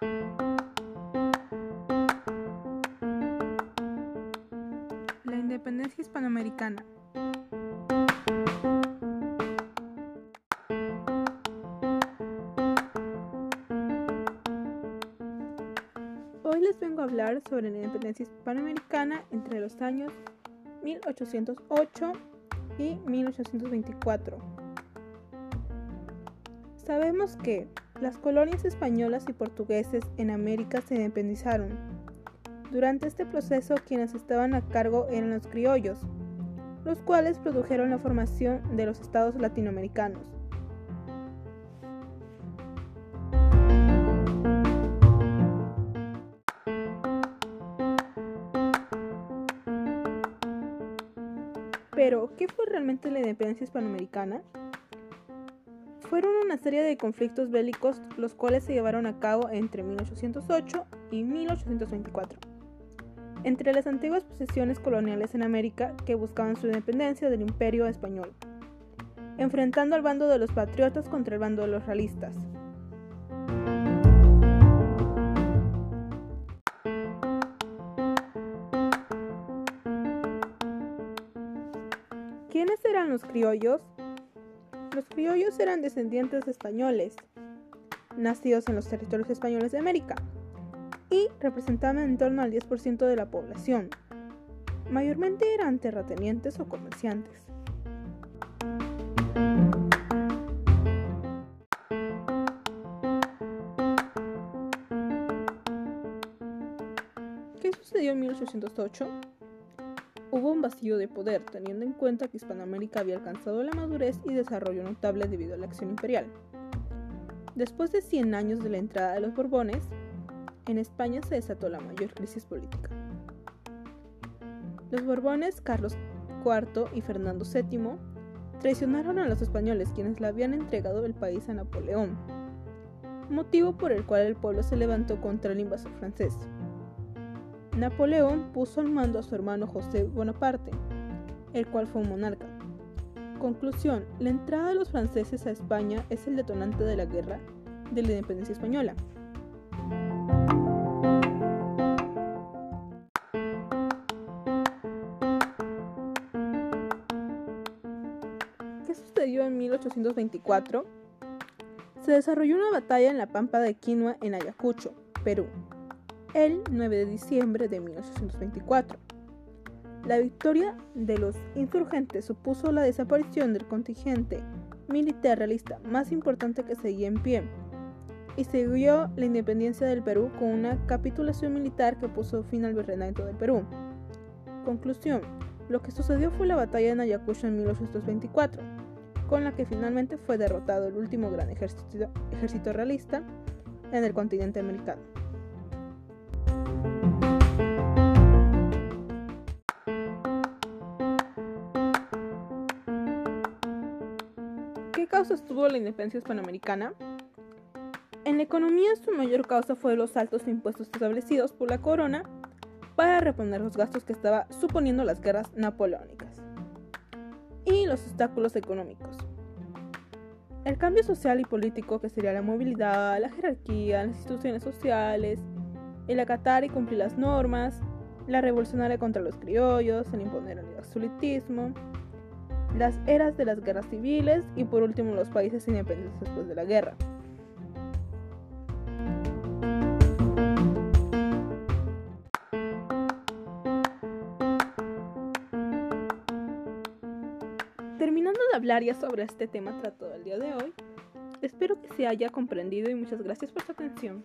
La independencia hispanoamericana. Hoy les vengo a hablar sobre la independencia hispanoamericana entre los años 1808 y 1824. Sabemos que las colonias españolas y portugueses en América se independizaron. Durante este proceso quienes estaban a cargo eran los criollos, los cuales produjeron la formación de los estados latinoamericanos. Pero, ¿qué fue realmente la independencia hispanoamericana? Fueron una serie de conflictos bélicos los cuales se llevaron a cabo entre 1808 y 1824 entre las antiguas posesiones coloniales en América que buscaban su independencia del imperio español, enfrentando al bando de los patriotas contra el bando de los realistas. ¿Quiénes eran los criollos? Los criollos eran descendientes españoles, nacidos en los territorios españoles de América, y representaban en torno al 10% de la población. Mayormente eran terratenientes o comerciantes. ¿Qué sucedió en 1808? Hubo un vacío de poder, teniendo en cuenta que Hispanoamérica había alcanzado la madurez y desarrollo notable debido a la acción imperial. Después de 100 años de la entrada de los Borbones, en España se desató la mayor crisis política. Los Borbones, Carlos IV y Fernando VII, traicionaron a los españoles quienes le habían entregado el país a Napoleón, motivo por el cual el pueblo se levantó contra el invasor francés. Napoleón puso al mando a su hermano José Bonaparte, el cual fue un monarca. Conclusión, la entrada de los franceses a España es el detonante de la guerra de la independencia española. ¿Qué sucedió en 1824? Se desarrolló una batalla en la Pampa de Quinua en Ayacucho, Perú, el 9 de diciembre de 1824. La victoria de los insurgentes supuso la desaparición del contingente militar realista más importante que seguía en pie y siguió la independencia del Perú con una capitulación militar que puso fin al virreinato del Perú. Conclusión. Lo que sucedió fue la batalla en Ayacucho en 1824, con la que finalmente fue derrotado el último gran ejército, ejército realista en el continente americano. ¿Qué causas tuvo la independencia hispanoamericana? En la economía su mayor causa fue los altos impuestos establecidos por la corona para reponer los gastos que estaba suponiendo las guerras napoleónicas y los obstáculos económicos. El cambio social y político que sería la movilidad, la jerarquía, las instituciones sociales, el acatar y cumplir las normas, la revolucionaria contra los criollos, el imponer el absolutismo, las eras de las guerras civiles y por último los países independientes después de la guerra. Terminando de hablar ya sobre este tema tratado el día de hoy, espero que se haya comprendido y muchas gracias por su atención.